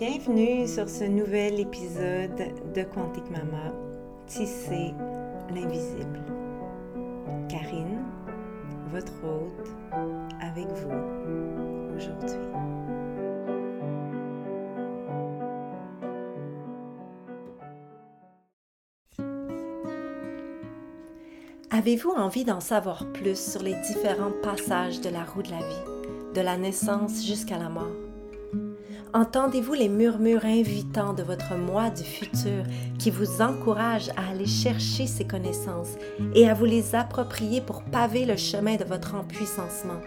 Bienvenue sur ce nouvel épisode de Quantique Mama, Tisser l'invisible. Karine, votre hôte, avec vous aujourd'hui. Avez-vous envie d'en savoir plus sur les différents passages de la roue de la vie, de la naissance jusqu'à la mort? Entendez-vous les murmures invitants de votre moi du futur qui vous encouragent à aller chercher ces connaissances et à vous les approprier pour paver le chemin de votre empuissancement?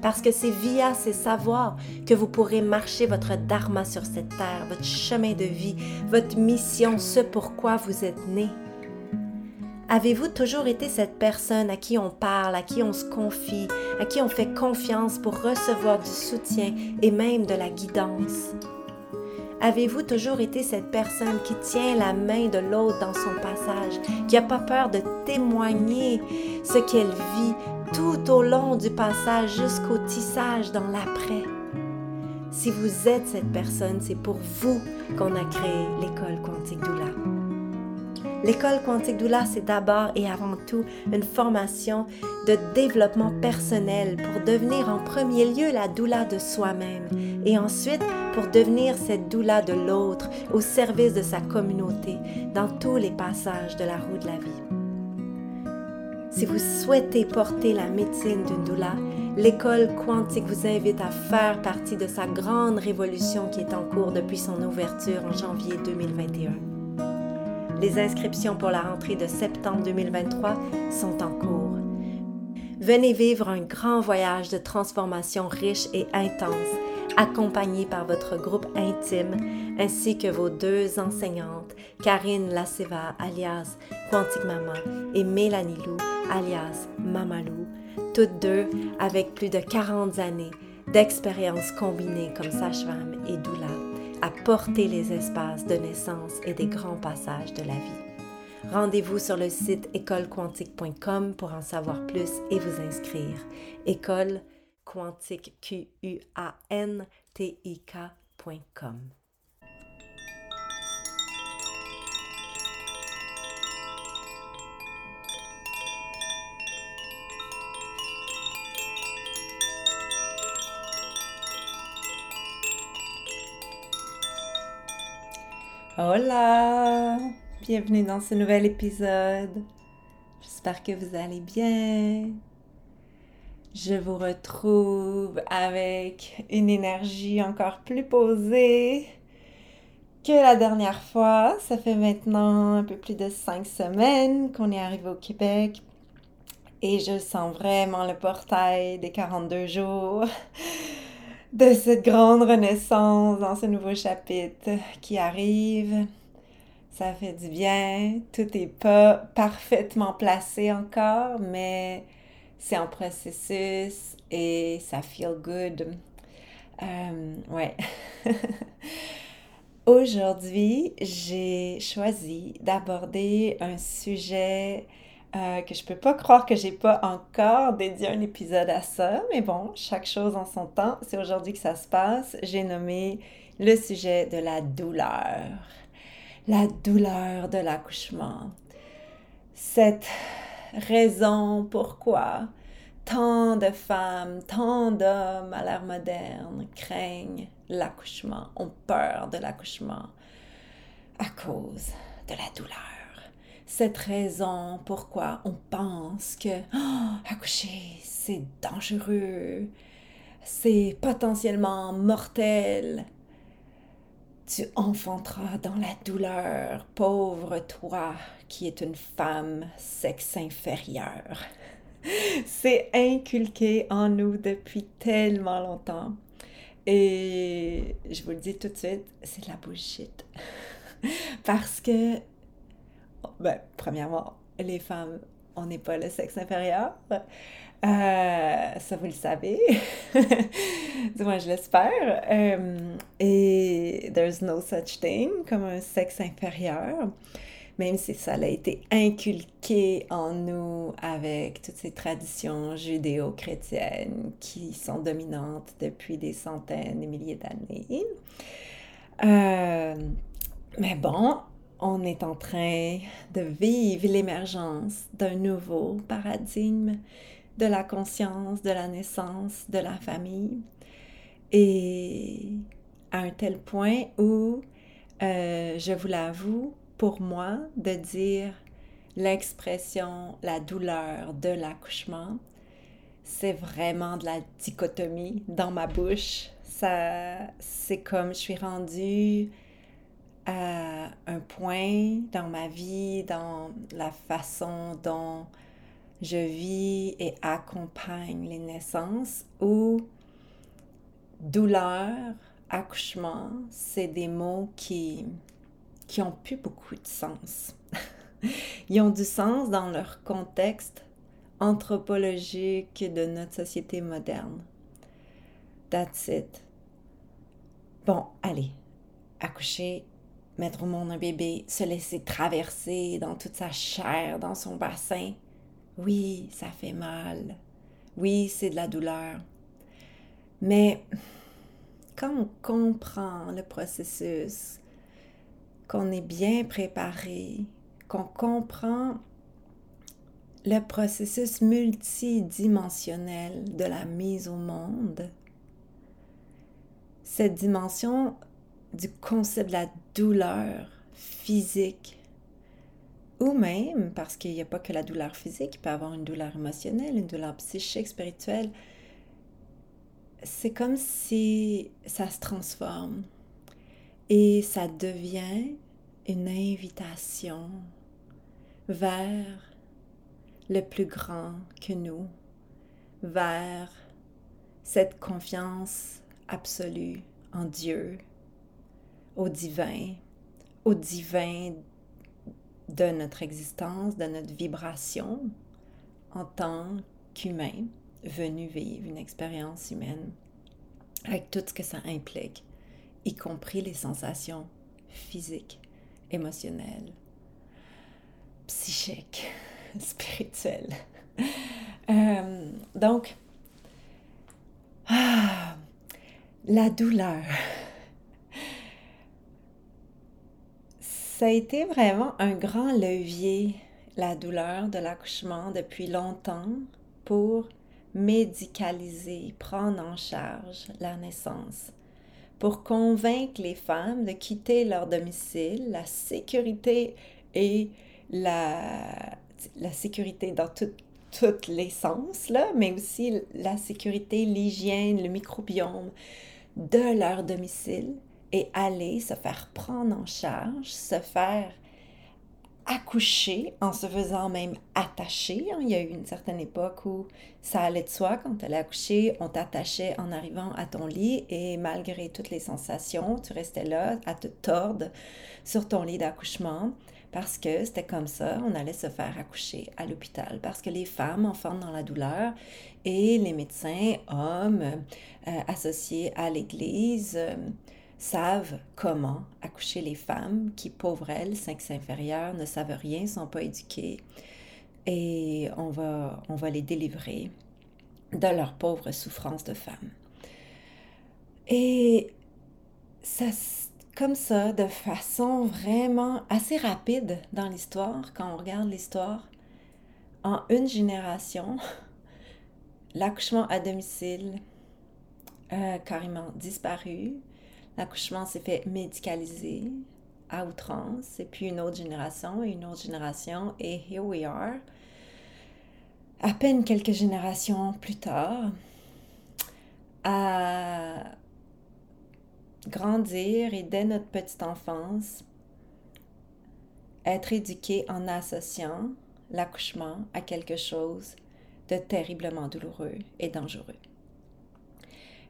Parce que c'est via ces savoirs que vous pourrez marcher votre dharma sur cette terre, votre chemin de vie, votre mission, ce pourquoi vous êtes né. Avez-vous toujours été cette personne à qui on parle, à qui on se confie, à qui on fait confiance pour recevoir du soutien et même de la guidance? Avez-vous toujours été cette personne qui tient la main de l'autre dans son passage, qui n'a pas peur de témoigner ce qu'elle vit tout au long du passage jusqu'au tissage dans l'après? Si vous êtes cette personne, c'est pour vous qu'on a créé l'école Quantique Doula. L'école quantique doula, c'est d'abord et avant tout une formation de développement personnel pour devenir en premier lieu la doula de soi-même et ensuite pour devenir cette doula de l'autre au service de sa communauté dans tous les passages de la roue de la vie. Si vous souhaitez porter la médecine d'une doula, l'école quantique vous invite à faire partie de sa grande révolution qui est en cours depuis son ouverture en janvier 2021. Les inscriptions pour la rentrée de septembre 2023 sont en cours. Venez vivre un grand voyage de transformation riche et intense, accompagné par votre groupe intime ainsi que vos deux enseignantes, Karine Laceva alias Quantique Mama et Mélanie Lou alias Mamalou, toutes deux avec plus de 40 années d'expérience combinée comme sage-femme et doula à porter les espaces de naissance et des grands passages de la vie. Rendez-vous sur le site écolequantique.com pour en savoir plus et vous inscrire. École Hola! Bienvenue dans ce nouvel épisode. J'espère que vous allez bien. Je vous retrouve avec une énergie encore plus posée que la dernière fois. Ça fait maintenant un peu plus de cinq semaines qu'on est arrivé au Québec et je sens vraiment le portail des 42 jours de cette grande renaissance dans ce nouveau chapitre qui arrive. Ça fait du bien. Tout n'est pas parfaitement placé encore, mais c'est en processus et ça feel good. Euh, ouais. Aujourd'hui, j'ai choisi d'aborder un sujet euh, que je peux pas croire que j'ai pas encore dédié un épisode à ça, mais bon, chaque chose en son temps. C'est aujourd'hui que ça se passe. J'ai nommé le sujet de la douleur. La douleur de l'accouchement. Cette raison pourquoi tant de femmes, tant d'hommes à l'ère moderne craignent l'accouchement, ont peur de l'accouchement à cause de la douleur cette raison pourquoi on pense que oh, accoucher, c'est dangereux, c'est potentiellement mortel. Tu enfanteras dans la douleur, pauvre toi qui es une femme sexe inférieur. C'est inculqué en nous depuis tellement longtemps. Et je vous le dis tout de suite, c'est de la bullshit. Parce que ben, premièrement, les femmes, on n'est pas le sexe inférieur. Euh, ça, vous le savez. du moins, je l'espère. Euh, et there's no such thing comme un sexe inférieur. Même si ça a été inculqué en nous avec toutes ces traditions judéo-chrétiennes qui sont dominantes depuis des centaines, des milliers d'années. Euh, mais bon, on est en train de vivre l'émergence d'un nouveau paradigme de la conscience, de la naissance, de la famille. Et à un tel point où, euh, je vous l'avoue, pour moi, de dire l'expression, la douleur de l'accouchement, c'est vraiment de la dichotomie dans ma bouche. Ça, c'est comme je suis rendue à un point dans ma vie, dans la façon dont je vis et accompagne les naissances, où douleur, accouchement, c'est des mots qui, qui ont plus beaucoup de sens. Ils ont du sens dans leur contexte anthropologique de notre société moderne. That's it. Bon, allez, accoucher, mettre au monde un bébé, se laisser traverser dans toute sa chair, dans son bassin. Oui, ça fait mal. Oui, c'est de la douleur. Mais quand on comprend le processus, qu'on est bien préparé, qu'on comprend le processus multidimensionnel de la mise au monde, cette dimension du concept de la douleur physique, ou même, parce qu'il n'y a pas que la douleur physique, il peut y avoir une douleur émotionnelle, une douleur psychique, spirituelle, c'est comme si ça se transforme et ça devient une invitation vers le plus grand que nous, vers cette confiance absolue en Dieu, au divin, au divin de notre existence, de notre vibration en tant qu'humain venu vivre une expérience humaine avec tout ce que ça implique, y compris les sensations physiques, émotionnelles, psychiques, spirituelles. Euh, donc, ah, la douleur. Ça a été vraiment un grand levier, la douleur de l'accouchement depuis longtemps pour médicaliser, prendre en charge la naissance, pour convaincre les femmes de quitter leur domicile, la sécurité et la, sécurité dans tous les sens, là, mais aussi la sécurité, l'hygiène, le microbiome de leur domicile et aller se faire prendre en charge, se faire accoucher en se faisant même attacher. Hein. Il y a eu une certaine époque où ça allait de soi, quand tu allais accoucher, on t'attachait en arrivant à ton lit et malgré toutes les sensations, tu restais là à te tordre sur ton lit d'accouchement parce que c'était comme ça, on allait se faire accoucher à l'hôpital parce que les femmes enfantent dans la douleur et les médecins, hommes euh, associés à l'Église, euh, savent comment accoucher les femmes qui, pauvres elles, sexe inférieur, ne savent rien, sont pas éduquées. Et on va, on va les délivrer de leur pauvre souffrance de femmes. Et ça, comme ça, de façon vraiment assez rapide dans l'histoire, quand on regarde l'histoire, en une génération, l'accouchement à domicile a carrément disparu. L'accouchement s'est fait médicaliser à outrance, et puis une autre génération, et une autre génération, et here we are. À peine quelques générations plus tard, à grandir et dès notre petite enfance, être éduqué en associant l'accouchement à quelque chose de terriblement douloureux et dangereux.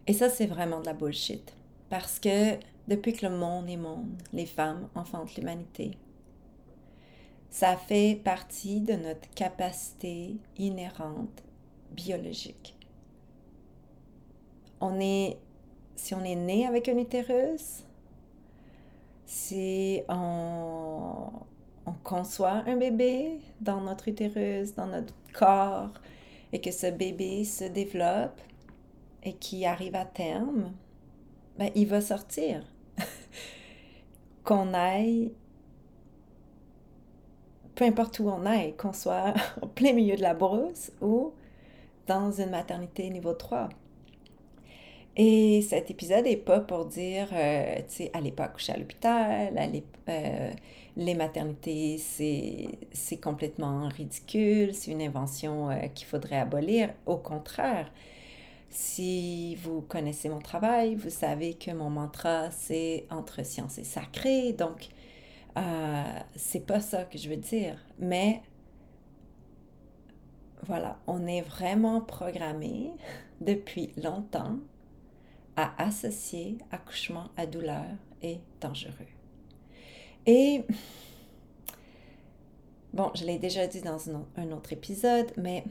Et ça, c'est vraiment de la bullshit. Parce que depuis que le monde est monde, les femmes enfantent l'humanité. Ça fait partie de notre capacité inhérente biologique. On est, si on est né avec un utérus, si on, on conçoit un bébé dans notre utérus, dans notre corps, et que ce bébé se développe et qui arrive à terme, ben, il va sortir. qu'on aille, peu importe où on aille, qu'on soit au plein milieu de la brousse ou dans une maternité niveau 3. Et cet épisode n'est pas pour dire, euh, tu sais, allez pas accoucher à l'hôpital, euh, les maternités, c'est complètement ridicule, c'est une invention euh, qu'il faudrait abolir. Au contraire, si vous connaissez mon travail, vous savez que mon mantra, c'est entre science et sacré. Donc, euh, c'est pas ça que je veux dire. Mais voilà, on est vraiment programmé depuis longtemps à associer accouchement à douleur et dangereux. Et bon, je l'ai déjà dit dans un autre épisode, mais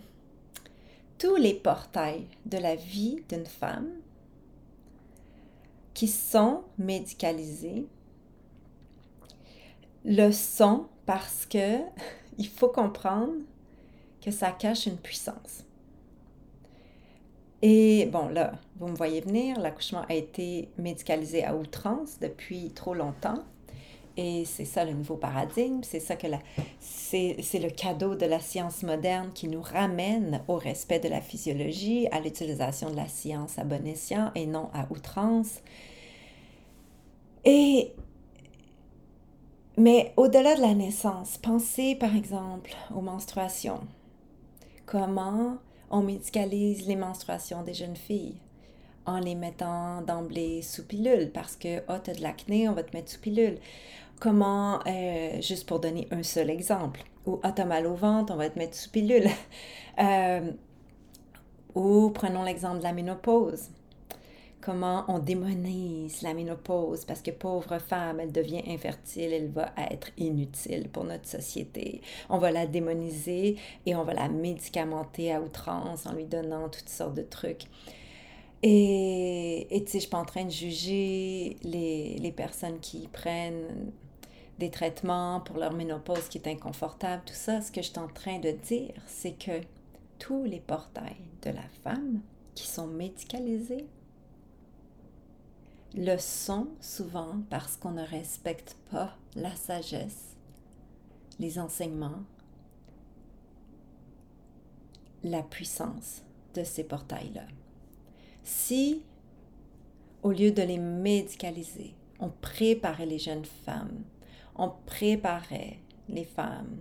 tous les portails de la vie d'une femme qui sont médicalisés le sont parce que il faut comprendre que ça cache une puissance. Et bon, là, vous me voyez venir, l'accouchement a été médicalisé à outrance depuis trop longtemps. Et c'est ça le nouveau paradigme, c'est ça que c'est, le cadeau de la science moderne qui nous ramène au respect de la physiologie, à l'utilisation de la science à bon escient et non à outrance. Et mais au-delà de la naissance, pensez par exemple aux menstruations. Comment on médicalise les menstruations des jeunes filles? En les mettant d'emblée sous pilule parce que, oh, tu as de l'acné, on va te mettre sous pilule. Comment, euh, juste pour donner un seul exemple, ou ah, mal au ventre, on va te mettre sous pilule. Euh, ou prenons l'exemple de la ménopause. Comment on démonise la ménopause parce que pauvre femme, elle devient infertile, elle va être inutile pour notre société. On va la démoniser et on va la médicamenter à outrance en lui donnant toutes sortes de trucs. Et, tu sais, je suis pas en train de juger les, les personnes qui prennent des traitements pour leur ménopause qui est inconfortable, tout ça, ce que je suis en train de dire, c'est que tous les portails de la femme qui sont médicalisés le sont souvent parce qu'on ne respecte pas la sagesse, les enseignements, la puissance de ces portails-là. Si, au lieu de les médicaliser, on préparait les jeunes femmes on préparait les femmes,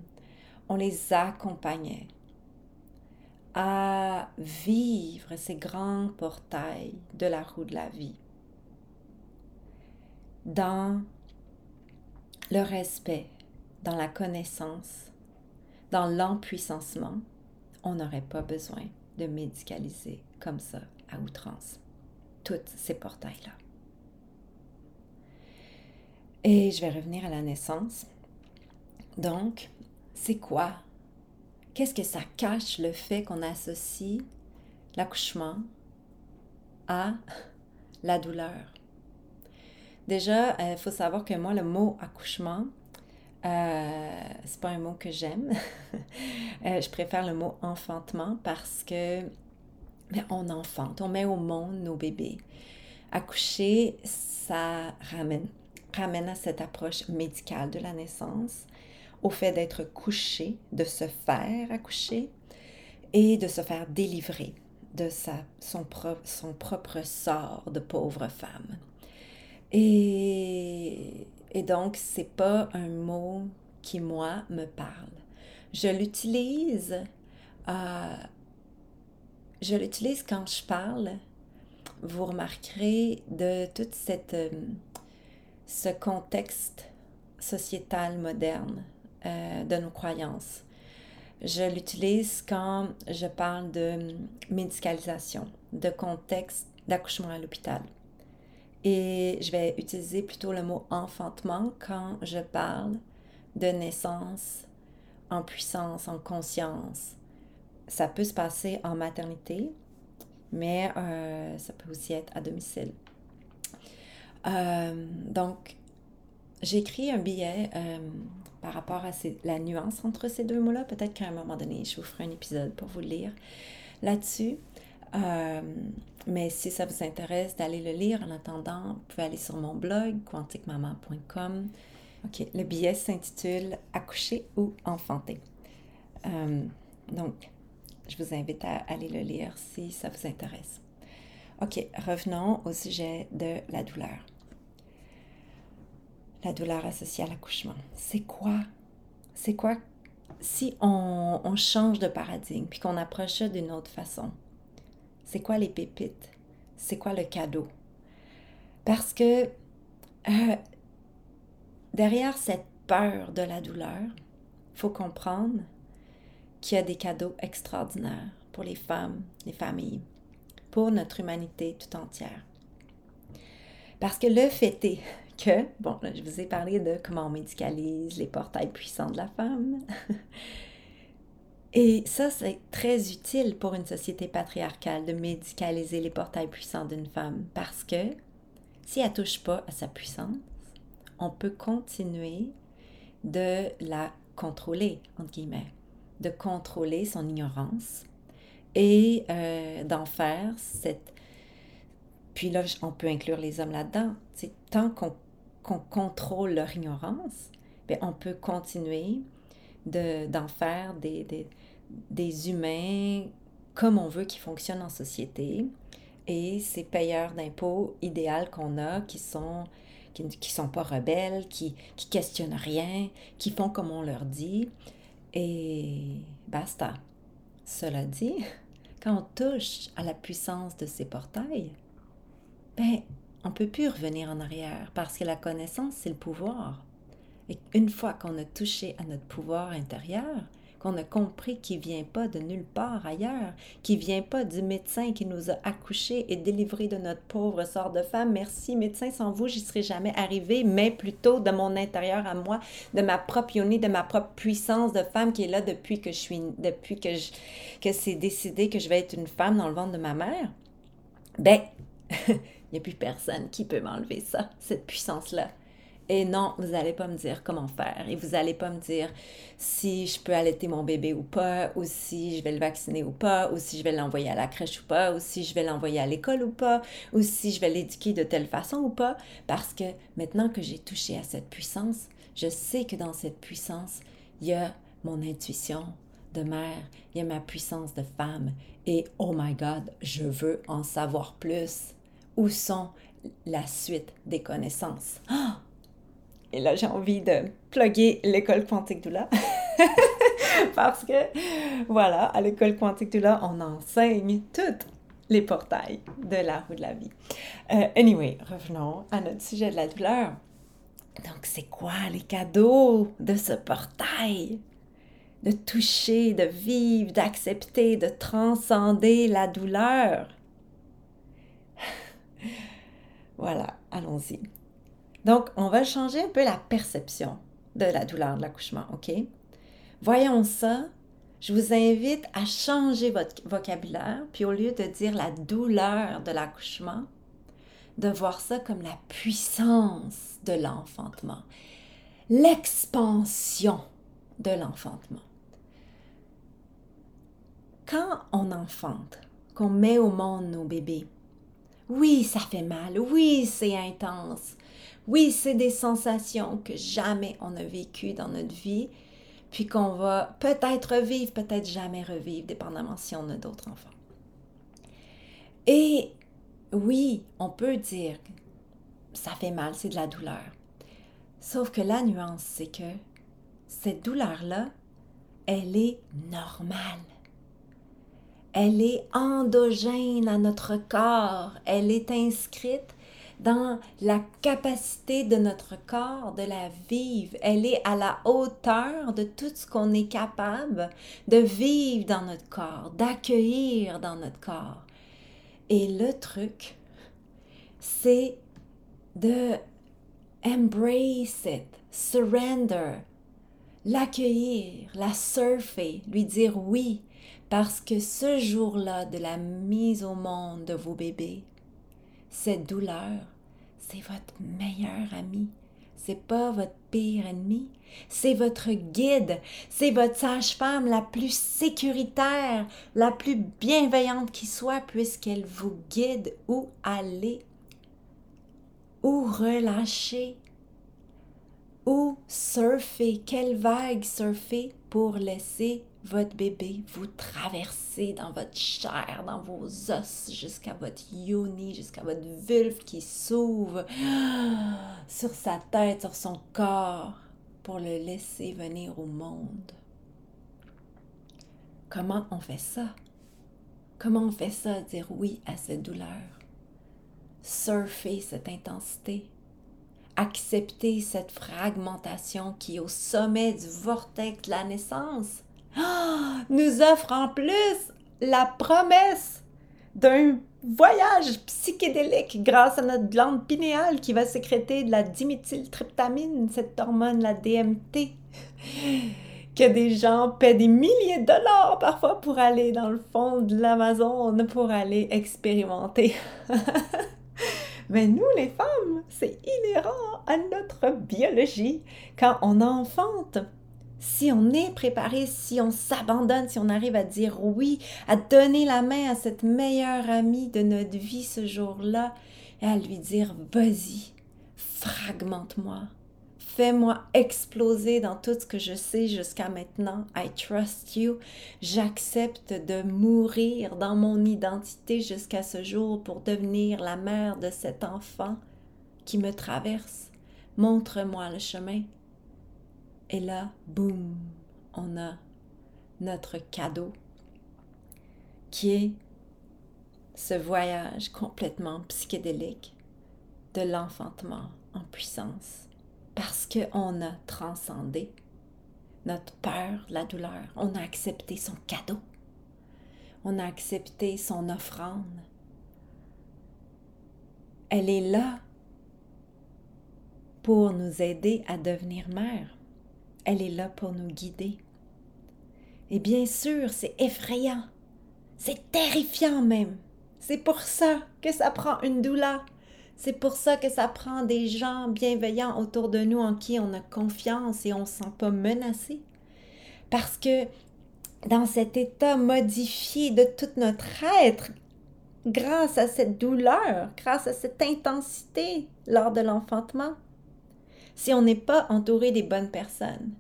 on les accompagnait à vivre ces grands portails de la roue de la vie dans le respect, dans la connaissance, dans l'empuissancement, on n'aurait pas besoin de médicaliser comme ça à outrance tous ces portails-là. Et je vais revenir à la naissance. Donc, c'est quoi? Qu'est-ce que ça cache le fait qu'on associe l'accouchement à la douleur? Déjà, il euh, faut savoir que moi, le mot accouchement, euh, c'est pas un mot que j'aime. Euh, je préfère le mot enfantement parce que ben, on enfante, on met au monde nos bébés. Accoucher, ça ramène ramène à cette approche médicale de la naissance, au fait d'être couché, de se faire accoucher et de se faire délivrer de sa, son, son propre sort de pauvre femme. Et, et donc, c'est pas un mot qui, moi, me parle. Je l'utilise, euh, je l'utilise quand je parle. Vous remarquerez de toute cette... Ce contexte sociétal moderne euh, de nos croyances. Je l'utilise quand je parle de médicalisation, de contexte d'accouchement à l'hôpital. Et je vais utiliser plutôt le mot enfantement quand je parle de naissance en puissance, en conscience. Ça peut se passer en maternité, mais euh, ça peut aussi être à domicile. Euh, donc, j'ai écrit un billet euh, par rapport à la nuance entre ces deux mots-là. Peut-être qu'à un moment donné, je vous ferai un épisode pour vous lire là-dessus. Euh, mais si ça vous intéresse d'aller le lire en attendant, vous pouvez aller sur mon blog quanticmaman.com. OK, le billet s'intitule Accoucher ou enfanter. Donc, je vous invite à aller le lire si ça vous intéresse. OK, revenons au sujet de la douleur. La douleur associée à l'accouchement. C'est quoi? C'est quoi si on, on, change de paradigme puis qu'on approche ça d'une autre façon? C'est quoi les pépites? C'est quoi le cadeau? Parce que euh, derrière cette peur de la douleur, faut comprendre qu'il y a des cadeaux extraordinaires pour les femmes, les familles, pour notre humanité tout entière. Parce que le est que, bon, je vous ai parlé de comment on médicalise les portails puissants de la femme. Et ça, c'est très utile pour une société patriarcale de médicaliser les portails puissants d'une femme parce que si elle touche pas à sa puissance, on peut continuer de la contrôler, entre guillemets, de contrôler son ignorance et euh, d'en faire cette... Puis là, on peut inclure les hommes là-dedans. Tant qu'on contrôle leur ignorance, bien, on peut continuer d'en faire des, des, des, humains comme on veut qu'ils fonctionnent en société. Et ces payeurs d'impôts idéal qu'on a, qui sont qui ne sont pas rebelles, qui, qui questionnent rien, qui font comme on leur dit. Et basta. Cela dit, quand on touche à la puissance de ces portails, ben, on ne peut plus revenir en arrière parce que la connaissance, c'est le pouvoir. Et une fois qu'on a touché à notre pouvoir intérieur, qu'on a compris qu'il vient pas de nulle part ailleurs, qui vient pas du médecin qui nous a accouchés et délivrés de notre pauvre sort de femme. Merci médecin, sans vous, j'y serais jamais arrivé, mais plutôt de mon intérieur à moi, de ma propre yoni, de ma propre puissance de femme qui est là depuis que je suis, depuis que je, que c'est décidé que je vais être une femme dans le ventre de ma mère. Ben, n'y a plus personne qui peut m'enlever ça, cette puissance-là. Et non, vous n'allez pas me dire comment faire. Et vous n'allez pas me dire si je peux allaiter mon bébé ou pas, ou si je vais le vacciner ou pas, ou si je vais l'envoyer à la crèche ou pas, ou si je vais l'envoyer à l'école ou pas, ou si je vais l'éduquer de telle façon ou pas. Parce que maintenant que j'ai touché à cette puissance, je sais que dans cette puissance, il y a mon intuition de mère, il y a ma puissance de femme. Et oh my God, je veux en savoir plus. Où sont la suite des connaissances? Et là, j'ai envie de plugger l'école quantique Doula. Parce que, voilà, à l'école quantique Doula, on enseigne toutes les portails de la roue de la vie. Euh, anyway, revenons à notre sujet de la douleur. Donc, c'est quoi les cadeaux de ce portail? De toucher, de vivre, d'accepter, de transcender la douleur? Voilà, allons-y. Donc, on va changer un peu la perception de la douleur de l'accouchement, OK? Voyons ça. Je vous invite à changer votre vocabulaire, puis au lieu de dire la douleur de l'accouchement, de voir ça comme la puissance de l'enfantement, l'expansion de l'enfantement. Quand on enfante, qu'on met au monde nos bébés, oui, ça fait mal, oui, c'est intense, oui, c'est des sensations que jamais on a vécues dans notre vie, puis qu'on va peut-être revivre, peut-être jamais revivre, dépendamment si on a d'autres enfants. Et oui, on peut dire ça fait mal, c'est de la douleur. Sauf que la nuance, c'est que cette douleur-là, elle est normale. Elle est endogène à notre corps. Elle est inscrite dans la capacité de notre corps de la vivre. Elle est à la hauteur de tout ce qu'on est capable de vivre dans notre corps, d'accueillir dans notre corps. Et le truc, c'est de embrace it, surrender, l'accueillir, la surfer, lui dire oui, parce que ce jour-là de la mise au monde de vos bébés, cette douleur, c'est votre meilleur ami. c'est pas votre pire ennemi, c'est votre guide, c'est votre sage-femme la plus sécuritaire, la plus bienveillante qui soit, puisqu'elle vous guide où aller, où relâcher, où surfer, quelle vague surfer pour laisser votre bébé vous traverser dans votre chair, dans vos os, jusqu'à votre yoni, jusqu'à votre vulve qui s'ouvre sur sa tête, sur son corps, pour le laisser venir au monde. Comment on fait ça? Comment on fait ça, dire oui à cette douleur? Surfer cette intensité, accepter cette fragmentation qui est au sommet du vortex de la naissance nous offre en plus la promesse d'un voyage psychédélique grâce à notre glande pinéale qui va sécréter de la diméthyltryptamine, cette hormone, la DMT, que des gens paient des milliers de dollars parfois pour aller dans le fond de l'Amazon pour aller expérimenter. Mais nous, les femmes, c'est inhérent à notre biologie. Quand on enfante, si on est préparé, si on s'abandonne, si on arrive à dire oui, à donner la main à cette meilleure amie de notre vie ce jour-là, et à lui dire, vas-y, fragmente-moi, fais-moi exploser dans tout ce que je sais jusqu'à maintenant. I trust you. J'accepte de mourir dans mon identité jusqu'à ce jour pour devenir la mère de cet enfant qui me traverse. Montre-moi le chemin. Et là, boum, on a notre cadeau qui est ce voyage complètement psychédélique de l'enfantement en puissance. Parce qu'on a transcendé notre peur, la douleur. On a accepté son cadeau. On a accepté son offrande. Elle est là pour nous aider à devenir mère elle est là pour nous guider. Et bien sûr, c'est effrayant. C'est terrifiant même. C'est pour ça que ça prend une doula. C'est pour ça que ça prend des gens bienveillants autour de nous en qui on a confiance et on ne se sent pas menacé. Parce que dans cet état modifié de tout notre être, grâce à cette douleur, grâce à cette intensité lors de l'enfantement, si on n'est pas entouré des bonnes personnes,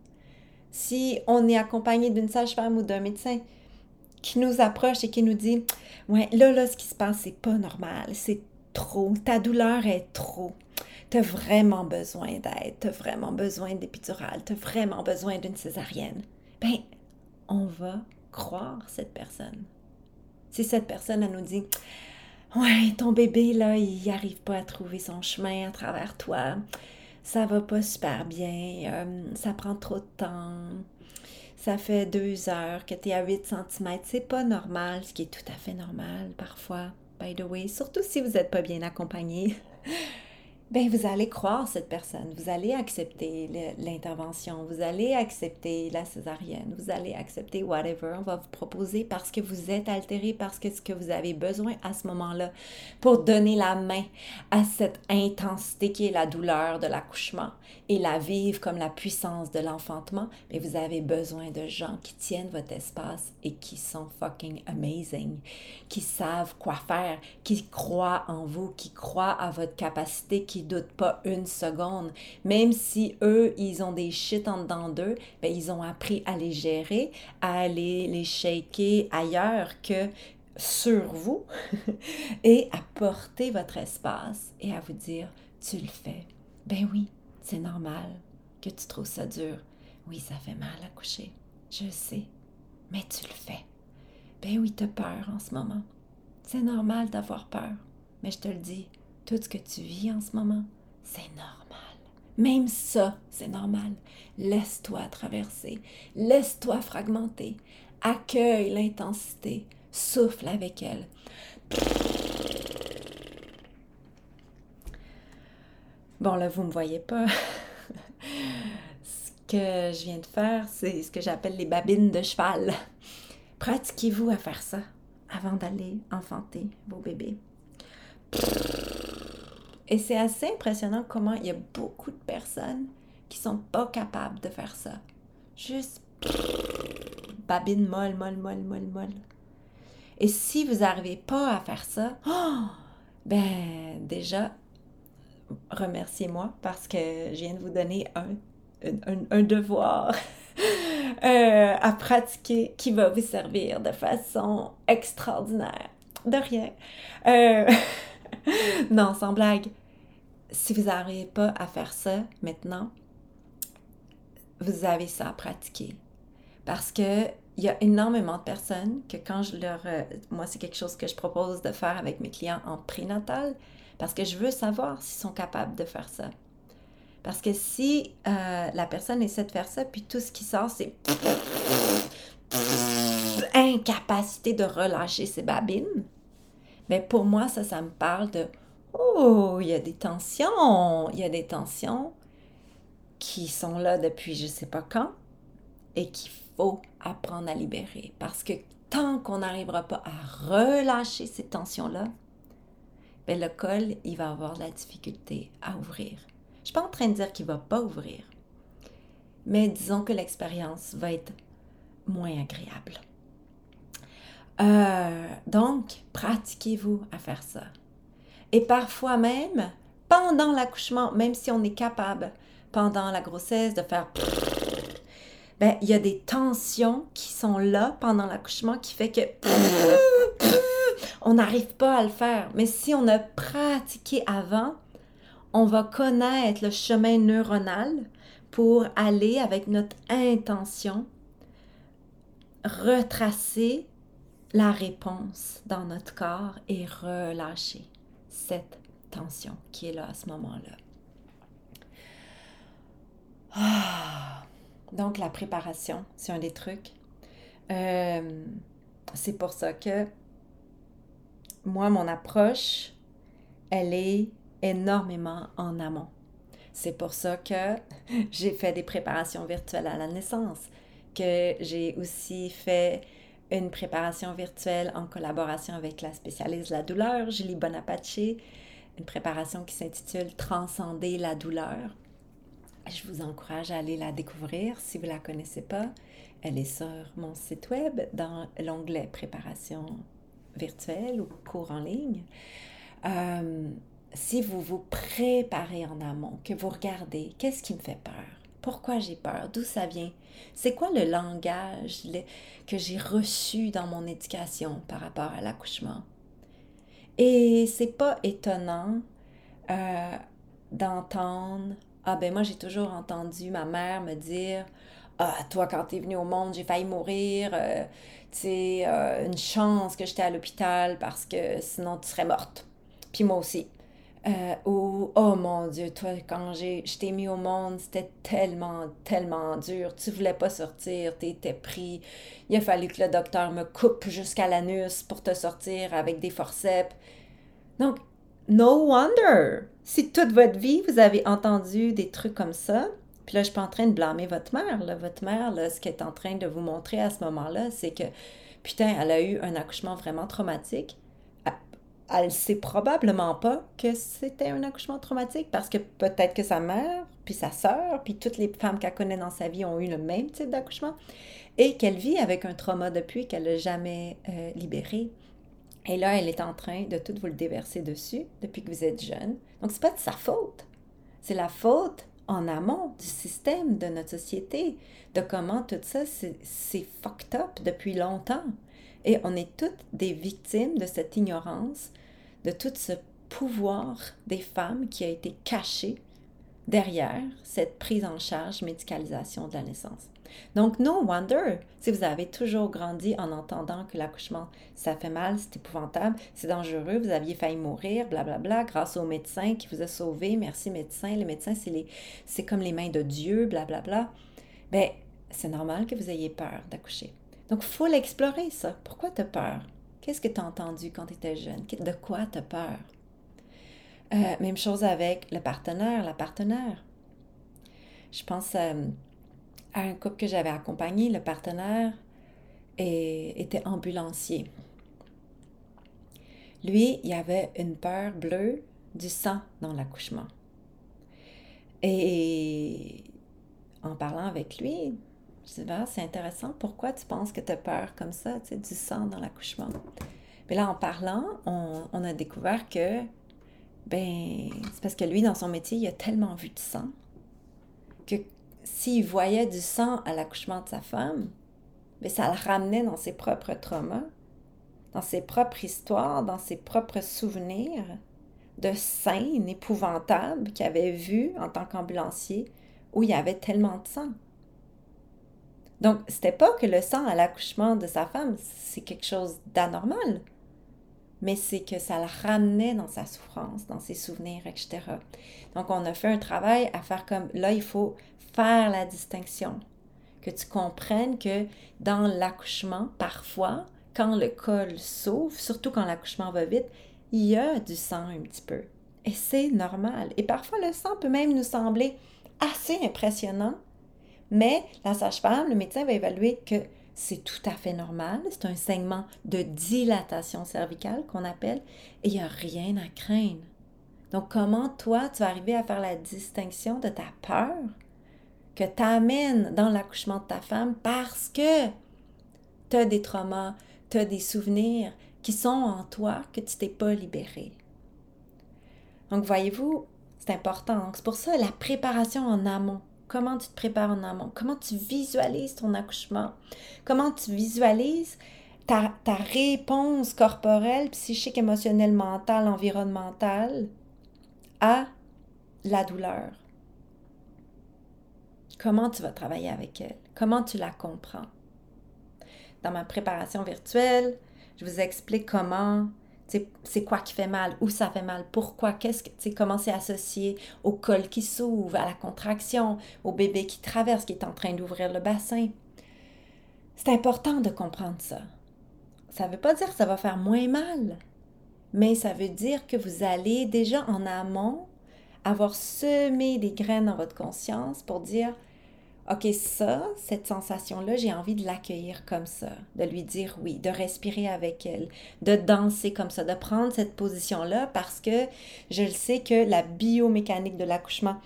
si on est accompagné d'une sage-femme ou d'un médecin qui nous approche et qui nous dit Ouais, là, là, ce qui se passe, c'est pas normal, c'est trop, ta douleur est trop. Tu as vraiment besoin d'aide, tu as vraiment besoin d'épidural, tu as vraiment besoin d'une césarienne. Ben, on va croire cette personne. Si cette personne, elle nous dit Ouais, ton bébé, là, il n'arrive pas à trouver son chemin à travers toi ça va pas super bien, euh, ça prend trop de temps, ça fait deux heures que tu es à 8 cm, c'est pas normal, ce qui est tout à fait normal parfois, by the way, surtout si vous n'êtes pas bien accompagné. ben vous allez croire cette personne, vous allez accepter l'intervention, vous allez accepter la césarienne, vous allez accepter whatever on va vous proposer parce que vous êtes altéré, parce que ce que vous avez besoin à ce moment-là pour donner la main à cette intensité qui est la douleur de l'accouchement et la vivre comme la puissance de l'enfantement, mais vous avez besoin de gens qui tiennent votre espace et qui sont fucking amazing, qui savent quoi faire, qui croient en vous, qui croient à votre capacité, qui doutent pas une seconde. Même si eux, ils ont des shit en dedans d'eux, ben, ils ont appris à les gérer, à aller les shaker ailleurs que sur vous et à porter votre espace et à vous dire, tu le fais. Ben oui, c'est normal que tu trouves ça dur. Oui, ça fait mal à coucher. Je sais. Mais tu le fais. Ben oui, tu as peur en ce moment. C'est normal d'avoir peur. Mais je te le dis, tout ce que tu vis en ce moment, c'est normal. Même ça, c'est normal. Laisse-toi traverser. Laisse-toi fragmenter. Accueille l'intensité. Souffle avec elle. Bon, là, vous ne me voyez pas. ce que je viens de faire, c'est ce que j'appelle les babines de cheval. Pratiquez-vous à faire ça avant d'aller enfanter vos bébés Et c'est assez impressionnant comment il y a beaucoup de personnes qui sont pas capables de faire ça. Juste babine molle, molle, molle, molle, molle. Et si vous n'arrivez pas à faire ça, ben déjà, remerciez-moi parce que je viens de vous donner un, un, devoir euh, à pratiquer qui va vous servir de façon extraordinaire. De rien. Euh, non, sans blague. Si vous n'arrivez pas à faire ça maintenant, vous avez ça à pratiquer. Parce que il y a énormément de personnes que quand je leur... Euh, moi, c'est quelque chose que je propose de faire avec mes clients en prénatal, parce que je veux savoir s'ils sont capables de faire ça. Parce que si euh, la personne essaie de faire ça, puis tout ce qui sort, c'est incapacité de relâcher ses babines, mais ben, pour moi, ça, ça me parle de Oh, il y a des tensions, il y a des tensions qui sont là depuis je ne sais pas quand et qu'il faut apprendre à libérer. Parce que tant qu'on n'arrivera pas à relâcher ces tensions-là, ben le col, il va avoir de la difficulté à ouvrir. Je ne suis pas en train de dire qu'il ne va pas ouvrir, mais disons que l'expérience va être moins agréable. Euh, donc, pratiquez-vous à faire ça. Et parfois même, pendant l'accouchement, même si on est capable, pendant la grossesse, de faire... Ben, il y a des tensions qui sont là pendant l'accouchement qui fait que on n'arrive pas à le faire. Mais si on a pratiqué avant, on va connaître le chemin neuronal pour aller avec notre intention retracer la réponse dans notre corps et relâcher cette tension qui est là à ce moment-là. Ah! Donc la préparation, c'est un des trucs. Euh, c'est pour ça que moi, mon approche, elle est énormément en amont. C'est pour ça que j'ai fait des préparations virtuelles à la naissance, que j'ai aussi fait une préparation virtuelle en collaboration avec la spécialiste de la douleur, Julie Bonapace, une préparation qui s'intitule Transcender la douleur. Je vous encourage à aller la découvrir si vous ne la connaissez pas. Elle est sur mon site web dans l'onglet Préparation virtuelle ou cours en ligne. Euh, si vous vous préparez en amont, que vous regardez, qu'est-ce qui me fait peur? Pourquoi j'ai peur? D'où ça vient? C'est quoi le langage que j'ai reçu dans mon éducation par rapport à l'accouchement? Et c'est pas étonnant euh, d'entendre Ah ben moi j'ai toujours entendu ma mère me dire Ah, toi quand t'es venue au monde, j'ai failli mourir, euh, c'est euh, une chance que j'étais à l'hôpital parce que sinon tu serais morte. Puis moi aussi. Euh, ou oh mon Dieu, toi, quand je t'ai mis au monde, c'était tellement, tellement dur. Tu voulais pas sortir, tu étais pris. Il a fallu que le docteur me coupe jusqu'à l'anus pour te sortir avec des forceps. Donc, no wonder! Si toute votre vie, vous avez entendu des trucs comme ça, puis là, je suis pas en train de blâmer votre mère. Là. Votre mère, là, ce qu'elle est en train de vous montrer à ce moment-là, c'est que, putain, elle a eu un accouchement vraiment traumatique elle sait probablement pas que c'était un accouchement traumatique parce que peut-être que sa mère, puis sa sœur, puis toutes les femmes qu'elle connaît dans sa vie ont eu le même type d'accouchement et qu'elle vit avec un trauma depuis qu'elle n'a jamais euh, libéré. Et là, elle est en train de tout vous le déverser dessus depuis que vous êtes jeune. Donc, c'est pas de sa faute. C'est la faute en amont du système, de notre société, de comment tout ça, c'est fucked up depuis longtemps. Et on est toutes des victimes de cette ignorance de tout ce pouvoir des femmes qui a été caché derrière cette prise en charge, médicalisation de la naissance. Donc, no wonder, si vous avez toujours grandi en entendant que l'accouchement, ça fait mal, c'est épouvantable, c'est dangereux, vous aviez failli mourir, blablabla, bla, bla, grâce au médecin qui vous a sauvé, merci médecin, les médecins, c'est, comme les mains de Dieu, blablabla. Bla, bla. Bien, c'est normal que vous ayez peur d'accoucher. Donc, faut l'explorer, ça. Pourquoi tu as peur? Qu'est-ce que tu as entendu quand tu étais jeune? De quoi tu as peur? Euh, même chose avec le partenaire, la partenaire. Je pense euh, un couple que j'avais accompagné. Le partenaire était ambulancier. Lui, il avait une peur bleue du sang dans l'accouchement. Et en parlant avec lui, je dis, bah, c'est intéressant, pourquoi tu penses que tu as peur comme ça, tu sais, du sang dans l'accouchement? Mais là, en parlant, on, on a découvert que, ben, c'est parce que lui, dans son métier, il a tellement vu de sang que s'il voyait du sang à l'accouchement de sa femme, ben, ça le ramenait dans ses propres traumas, dans ses propres histoires, dans ses propres souvenirs de scènes épouvantables qu'il avait vues en tant qu'ambulancier où il y avait tellement de sang. Donc, c'était pas que le sang à l'accouchement de sa femme, c'est quelque chose d'anormal, mais c'est que ça le ramenait dans sa souffrance, dans ses souvenirs, etc. Donc, on a fait un travail à faire comme là, il faut faire la distinction, que tu comprennes que dans l'accouchement, parfois, quand le col s'ouvre, surtout quand l'accouchement va vite, il y a du sang un petit peu. Et c'est normal. Et parfois, le sang peut même nous sembler assez impressionnant mais la sage-femme, le médecin va évaluer que c'est tout à fait normal. C'est un saignement de dilatation cervicale qu'on appelle et il n'y a rien à craindre. Donc, comment toi, tu vas arriver à faire la distinction de ta peur que dans l'accouchement de ta femme parce que tu as des traumas, tu as des souvenirs qui sont en toi que tu t'es pas libéré. Donc, voyez-vous, c'est important. C'est pour ça la préparation en amont comment tu te prépares en amont, comment tu visualises ton accouchement, comment tu visualises ta réponse corporelle, psychique, émotionnelle, mentale, environnementale à la douleur? Comment tu vas travailler avec elle, comment tu la comprends? Dans ma préparation virtuelle, je vous explique comment c'est quoi qui fait mal, où ça fait mal, pourquoi, qu'est-ce que, comment c'est associé au col qui s'ouvre, à la contraction, au bébé qui traverse, qui est en train d'ouvrir le bassin. C'est important de comprendre ça. Ça ne veut pas dire que ça va faire moins mal, mais ça veut dire que vous allez déjà en amont avoir semé des graines dans votre conscience pour dire OK, ça, cette sensation-là, j'ai envie de l'accueillir comme ça, de lui dire oui, de respirer avec elle, de danser comme ça, de prendre cette position-là parce que je le sais que la biomécanique de l'accouchement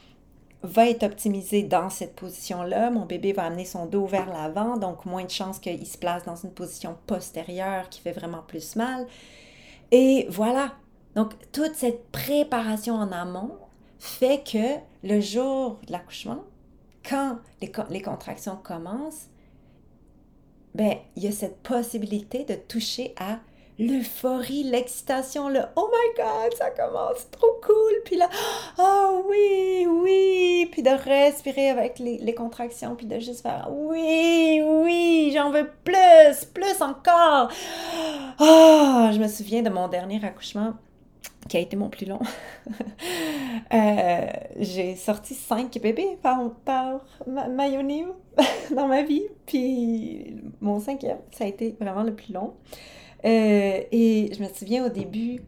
va être optimisée dans cette position-là. Mon bébé va amener son dos vers l'avant, donc moins de chances qu'il se place dans une position postérieure qui fait vraiment plus mal. Et voilà. Donc, toute cette préparation en amont fait que le jour de l'accouchement, quand les, contractions commencent, ben, il y a cette possibilité de toucher à l'euphorie, l'excitation, le Oh my God, ça commence, trop cool. Puis là, oh oui, oui. Puis de respirer avec les, contractions, puis de juste faire Oui, oui, j'en veux plus, plus encore. Oh, je me souviens de mon dernier accouchement qui a été mon plus long. Euh, j'ai sorti cinq bébés par, par dans ma vie, puis mon cinquième, ça a été vraiment le plus long. Euh, et je me souviens au début,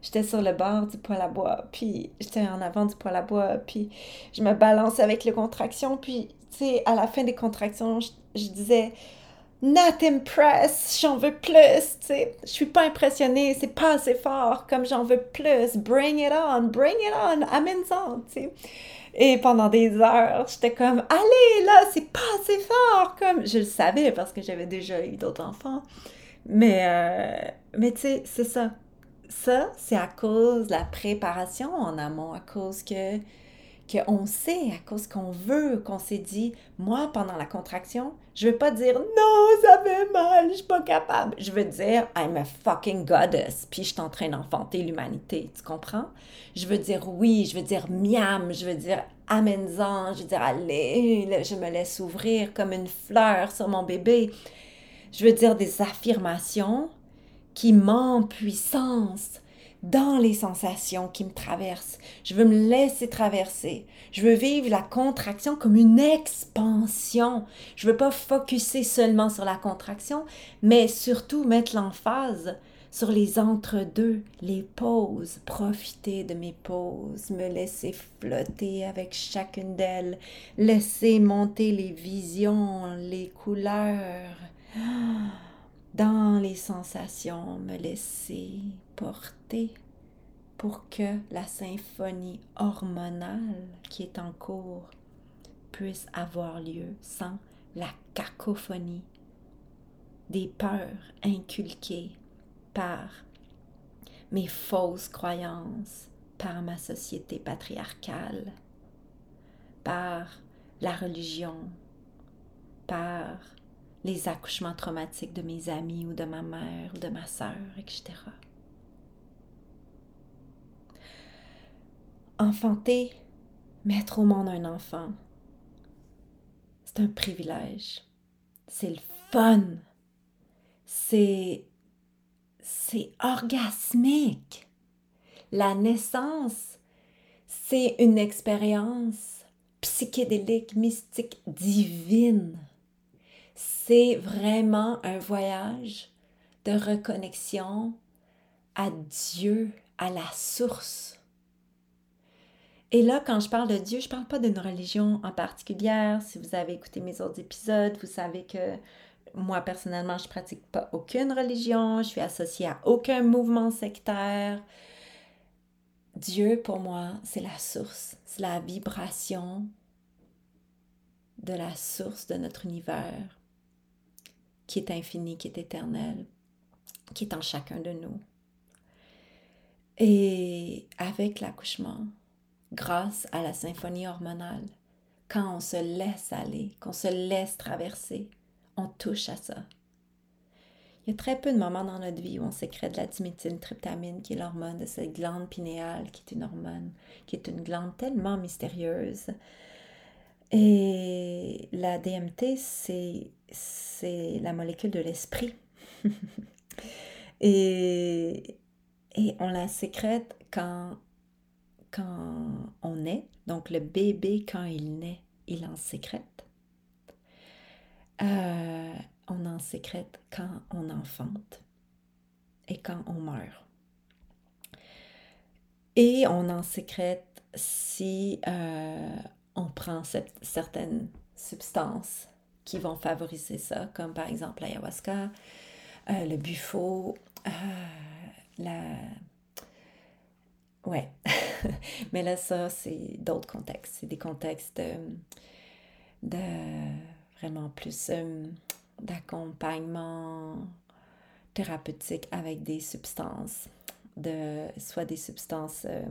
j'étais sur le bord du poêle à bois, puis j'étais en avant du poêle à bois, puis je me balançais avec les contractions, puis tu sais, à la fin des contractions, je disais not impressed, j'en veux plus, tu sais, je suis pas impressionnée, c'est pas assez fort, comme j'en veux plus, bring it on, bring it on, amène-en, tu sais. Et pendant des heures, j'étais comme, allez, là, c'est pas assez fort, comme, je le savais parce que j'avais déjà eu d'autres enfants, mais, euh, mais tu sais, c'est ça. Ça, c'est à cause de la préparation en amont, à cause que qu'on sait, à cause qu'on veut, qu'on s'est dit, moi, pendant la contraction, je veux pas dire non, ça fait mal, je suis pas capable. Je veux dire I'm a fucking goddess, puis je suis en train d'enfanter l'humanité, tu comprends? Je veux dire oui, je veux dire miam, je veux dire amène-en, je veux dire allez, je me laisse ouvrir comme une fleur sur mon bébé. Je veux dire des affirmations qui m'ont puissance dans les sensations qui me traversent. Je veux me laisser traverser. Je veux vivre la contraction comme une expansion. Je veux pas focuser seulement sur la contraction, mais surtout mettre l'emphase sur les entre-deux, les pauses, profiter de mes pauses, me laisser flotter avec chacune d'elles, laisser monter les visions, les couleurs, dans les sensations, me laisser porter pour que la symphonie hormonale qui est en cours puisse avoir lieu sans la cacophonie des peurs inculquées par mes fausses croyances, par ma société patriarcale, par la religion, par les accouchements traumatiques de mes amis ou de ma mère ou de ma sœur, etc. Enfanter, mettre au monde un enfant, c'est un privilège. C'est le fun. C'est c'est orgasmique. La naissance, c'est une expérience psychédélique, mystique, divine. C'est vraiment un voyage de reconnexion à Dieu, à la source. Et là, quand je parle de Dieu, je ne parle pas d'une religion en particulière. Si vous avez écouté mes autres épisodes, vous savez que moi, personnellement, je ne pratique pas aucune religion, je suis associée à aucun mouvement sectaire. Dieu, pour moi, c'est la source, c'est la vibration de la source de notre univers, qui est infini, qui est éternel, qui est en chacun de nous. Et avec l'accouchement, grâce à la symphonie hormonale, quand on se laisse aller, qu'on se laisse traverser, on touche à ça. Il y a très peu de moments dans notre vie où on sécrète de la tryptamine, qui est l'hormone de cette glande pinéale, qui est une hormone, qui est une glande tellement mystérieuse. Et la DMT, c'est, c'est la molécule de l'esprit. et, et on la sécrète quand, on naît. Donc le bébé, quand il naît, il en sécrète. Euh, on en sécrète quand on enfante et quand on meurt. Et on en sécrète si euh, on prend certaines substances qui vont favoriser ça, comme par exemple l'ayahuasca, euh, le buffo, la... Ouais, mais là, ça, c'est d'autres contextes. C'est des contextes de vraiment plus euh, d'accompagnement thérapeutique avec des substances, de, soit des substances euh,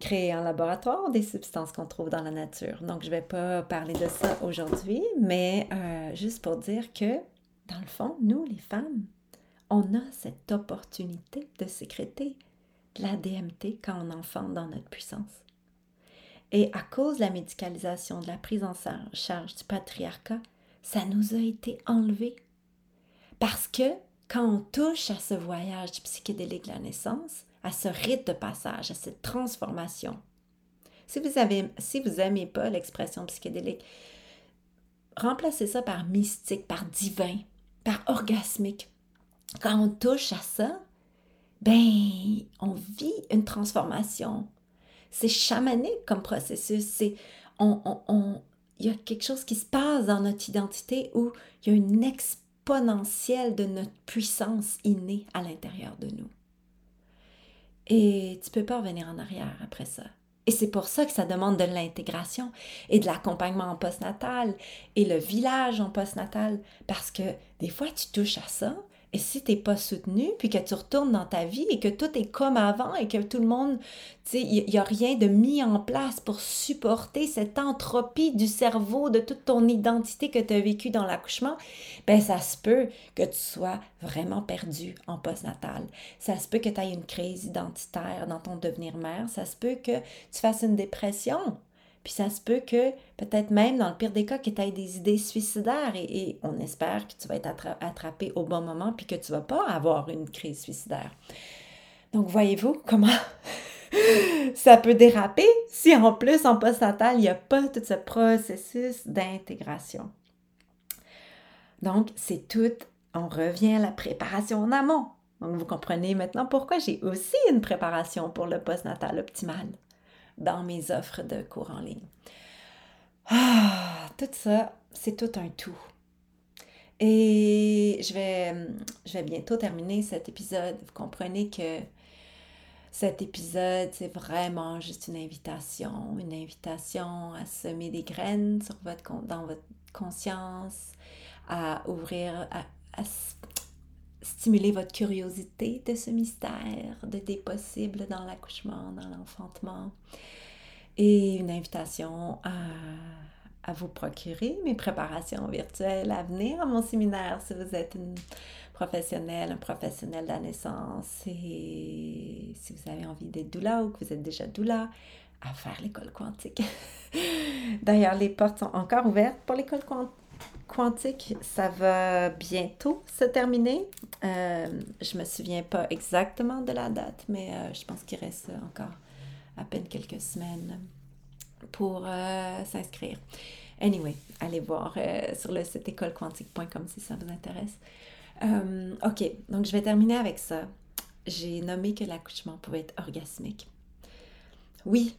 créées en laboratoire, des substances qu'on trouve dans la nature. Donc, je ne vais pas parler de ça aujourd'hui, mais euh, juste pour dire que, dans le fond, nous, les femmes, on a cette opportunité de sécréter la DMT quand on enfante dans notre puissance. Et à cause de la médicalisation, de la prise en charge du patriarcat, ça nous a été enlevé. Parce que quand on touche à ce voyage psychédélique de la naissance, à ce rite de passage, à cette transformation, si vous avez, si vous n'aimez pas l'expression psychédélique, remplacez ça par mystique, par divin, par orgasmique. Quand on touche à ça, ben, on vit une transformation c'est chamanique comme processus. C'est on, on, il y a quelque chose qui se passe dans notre identité où il y a une exponentielle de notre puissance innée à l'intérieur de nous. Et tu peux pas revenir en arrière après ça. Et c'est pour ça que ça demande de l'intégration et de l'accompagnement en postnatal et le village en postnatal. Parce que des fois, tu touches à ça, et si tu n'es pas soutenu, puis que tu retournes dans ta vie et que tout est comme avant et que tout le monde, tu sais, il n'y a rien de mis en place pour supporter cette entropie du cerveau, de toute ton identité que tu as vécue dans l'accouchement, ben ça se peut que tu sois vraiment perdu en postnatal. Ça se peut que tu aies une crise identitaire dans ton devenir mère. Ça se peut que tu fasses une dépression. Puis ça se peut que, peut-être même dans le pire des cas, que tu aies des idées suicidaires et, on espère que tu vas être attrapé au bon moment puis que tu ne vas pas avoir une crise suicidaire. Donc, voyez-vous comment ça peut déraper si en plus, en postnatal, il n'y a pas tout ce processus d'intégration. Donc, c'est tout, on revient à la préparation en amont. Donc, vous comprenez maintenant pourquoi j'ai aussi une préparation pour le postnatal optimal dans mes offres de cours en ligne. Ah, tout ça, c'est tout un tout. Et je vais, je vais bientôt terminer cet épisode. Vous comprenez que Cet épisode, c'est vraiment juste une invitation, une invitation à semer des graines sur votre, dans votre conscience, à ouvrir, à, stimuler votre curiosité de ce mystère, de des possibles dans l'accouchement, dans l'enfantement, et une invitation à, vous procurer mes préparations virtuelles à venir à mon séminaire si vous êtes une professionnelle, un professionnel de la naissance et si vous avez envie d'être doula ou que vous êtes déjà doula, à faire l'école quantique. D'ailleurs, les portes sont encore ouvertes pour l'école quantique quantique, ça va bientôt se terminer. Euh, je me souviens pas exactement de la date, mais euh, je pense qu'il reste encore à peine quelques semaines pour euh, s'inscrire. Anyway, allez voir euh, sur le site écolequantique.com si ça vous intéresse. ok, donc je vais terminer avec ça. J'ai nommé que l'accouchement pouvait être orgasmique. Oui,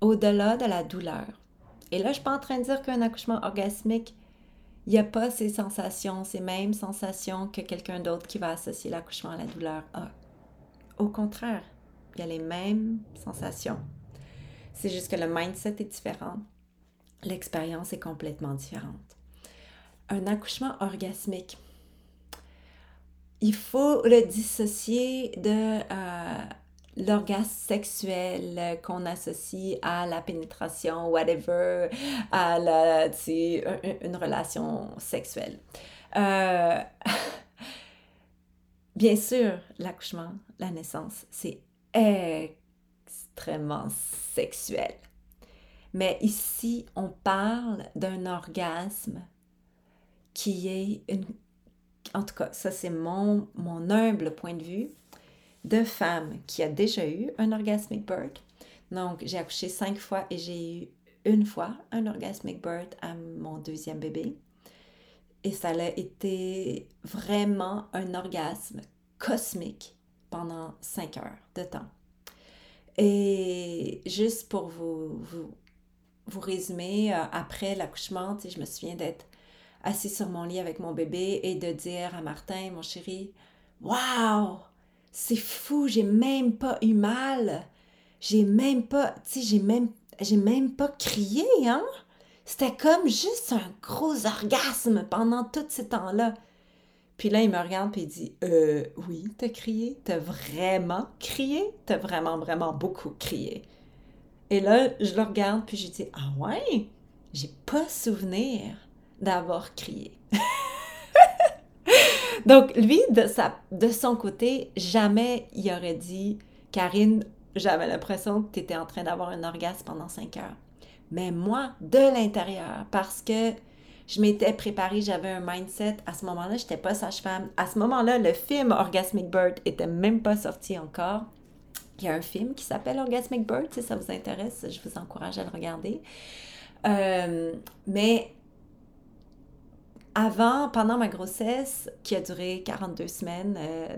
au-delà de la douleur. Et là, je ne suis pas en train de dire qu'un accouchement orgasmique il n'y a pas ces sensations, ces mêmes sensations que quelqu'un d'autre qui va associer l'accouchement à la douleur a. Au contraire, il y a les mêmes sensations. C'est juste que le mindset est différent. L'expérience est complètement différente. Un accouchement orgasmique, il faut le dissocier de euh, l'orgasme sexuel qu'on associe à la pénétration, whatever, à la, une relation sexuelle. Euh, bien sûr, l'accouchement, la naissance, c'est extrêmement sexuel. Mais ici, on parle d'un orgasme qui est une... En tout cas, ça c'est mon, mon humble point de vue de femme qui a déjà eu un orgasmic birth. Donc, j'ai accouché cinq fois et j'ai eu une fois un orgasmic birth à mon deuxième bébé. Et ça a été vraiment un orgasme cosmique pendant cinq heures de temps. Et juste pour vous, vous, résumer, euh, après l'accouchement, je me souviens d'être assise sur mon lit avec mon bébé et de dire à Martin, mon chéri, Waouh! C'est fou, j'ai même pas eu mal. J'ai même pas, tu sais, j'ai même, j'ai même pas crié, hein? C'était comme juste un gros orgasme pendant tout ce temps-là. Puis là, il me regarde et il dit Euh, oui, t'as crié? T'as vraiment crié? T'as vraiment, vraiment beaucoup crié. Et là, je le regarde puis je dis Ah ouais? J'ai pas souvenir d'avoir crié. Donc, lui, de, sa, de son côté, jamais il aurait dit Karine, j'avais l'impression que tu étais en train d'avoir un orgasme pendant cinq heures. Mais moi, de l'intérieur, parce que je m'étais préparée, j'avais un mindset. À ce moment-là, je n'étais pas sage-femme. À ce moment-là, le film Orgasmic Bird était même pas sorti encore. Il y a un film qui s'appelle Orgasmic Bird, si ça vous intéresse, je vous encourage à le regarder. Euh, mais avant, pendant ma grossesse, qui a duré 42 semaines euh,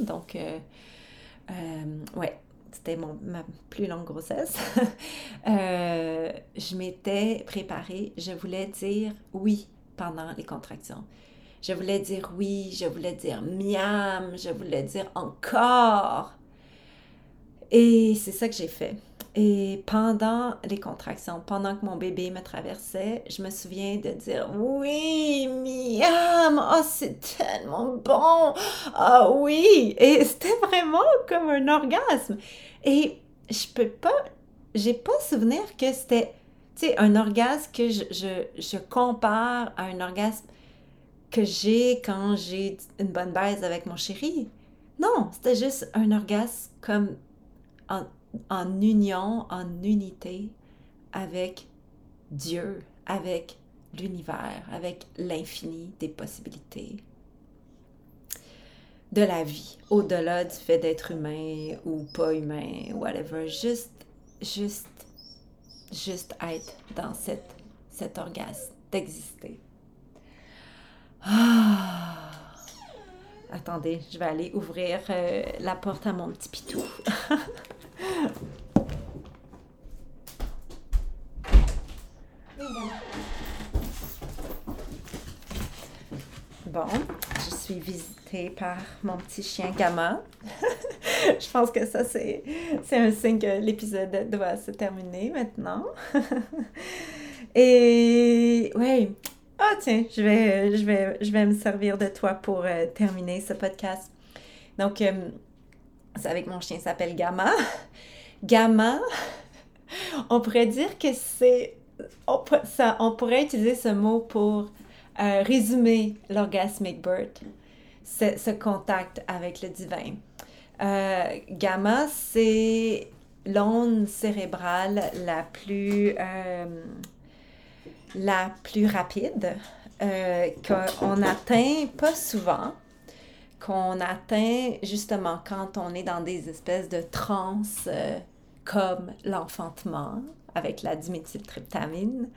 donc, euh, euh, ouais, c'était ma plus longue grossesse, je m'étais préparée, je voulais dire oui pendant les contractions. Je voulais dire oui, je voulais dire miam, je voulais dire encore. Et c'est ça que j'ai fait. Et pendant les contractions, pendant que mon bébé me traversait, je me souviens de dire oui, miam, oh c'est tellement bon, ah oui, et c'était vraiment comme un orgasme. Et je peux pas, j'ai pas souvenir que c'était, tu sais, un orgasme que je, je, je compare à un orgasme que j'ai quand j'ai une bonne baise avec mon chéri. Non, c'était juste un orgasme comme en union, en unité avec Dieu, avec l'univers, avec l'infini des possibilités de la vie, au-delà du fait d'être humain ou pas humain, whatever, juste, juste, juste être dans cette, cet orgasme, d'exister. Ah! Attendez, je vais aller ouvrir euh, la porte à mon petit pitou. Bon, je suis visitée par mon petit chien Gamma. je pense que ça, c'est, un signe que l'épisode doit se terminer maintenant. Et oui, ah tiens, je vais, je, vais, je vais me servir de toi pour euh, terminer ce podcast. Donc, euh, avec mon chien s'appelle Gamma. Gamma, on pourrait dire que c'est... On, ça, on pourrait utiliser ce mot pour euh, résumer l'orgasmic birth, ce, ce, contact avec le divin. gamma, c'est l'onde cérébrale la plus la plus rapide, euh, qu'on atteint pas souvent, qu'on atteint justement quand on est dans des espèces de transes euh, comme l'enfantement avec la diméthyltryptamine,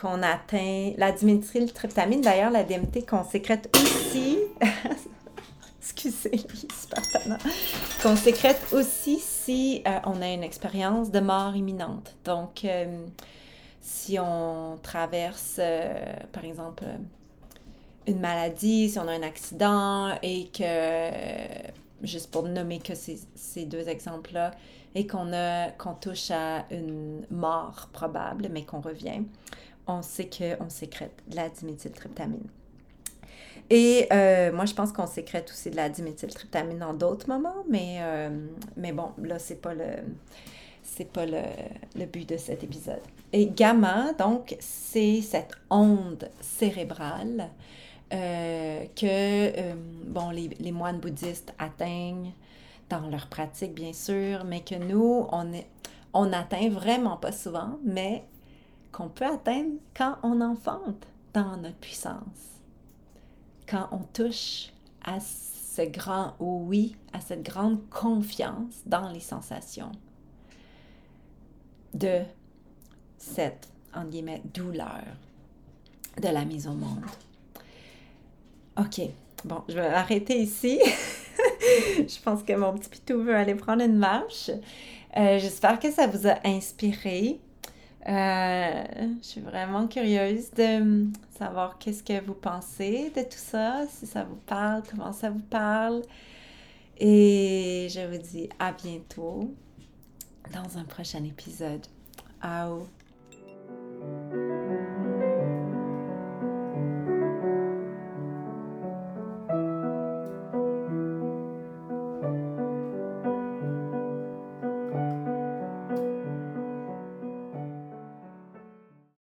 qu'on atteint la diméthyltryptamine, d'ailleurs la DMT qu'on sécrète aussi, excusez, qu'on sécrète aussi si euh, on a une expérience de mort imminente. Donc, si on traverse, euh, par exemple, une maladie, si on a un accident et que, juste pour nommer que ces, ces deux exemples-là, et qu'on qu'on touche à une mort probable, mais qu'on revient, on sait qu'on sécrète de la diméthyltryptamine. Et euh, moi, je pense qu'on sécrète aussi de la diméthyltryptamine dans d'autres moments, mais, euh, mais bon, là, c'est pas le pas le, but de cet épisode. Et gamma, donc, c'est cette onde cérébrale euh, que euh, bon, les, moines bouddhistes atteignent dans leur pratique, bien sûr, mais que nous, on, est, on atteint vraiment pas souvent, mais qu'on peut atteindre quand on enfante dans notre puissance. Quand on touche à ce grand oui, à cette grande confiance dans les sensations de cette, douleur de la mise au monde. OK, bon, je vais arrêter ici. je pense que mon petit pitou veut aller prendre une marche. Euh, j'espère que ça vous a inspiré. Euh, je suis vraiment curieuse de savoir qu'est-ce que vous pensez de tout ça, si ça vous parle, comment ça vous parle. Et je vous dis à bientôt dans un prochain épisode. Au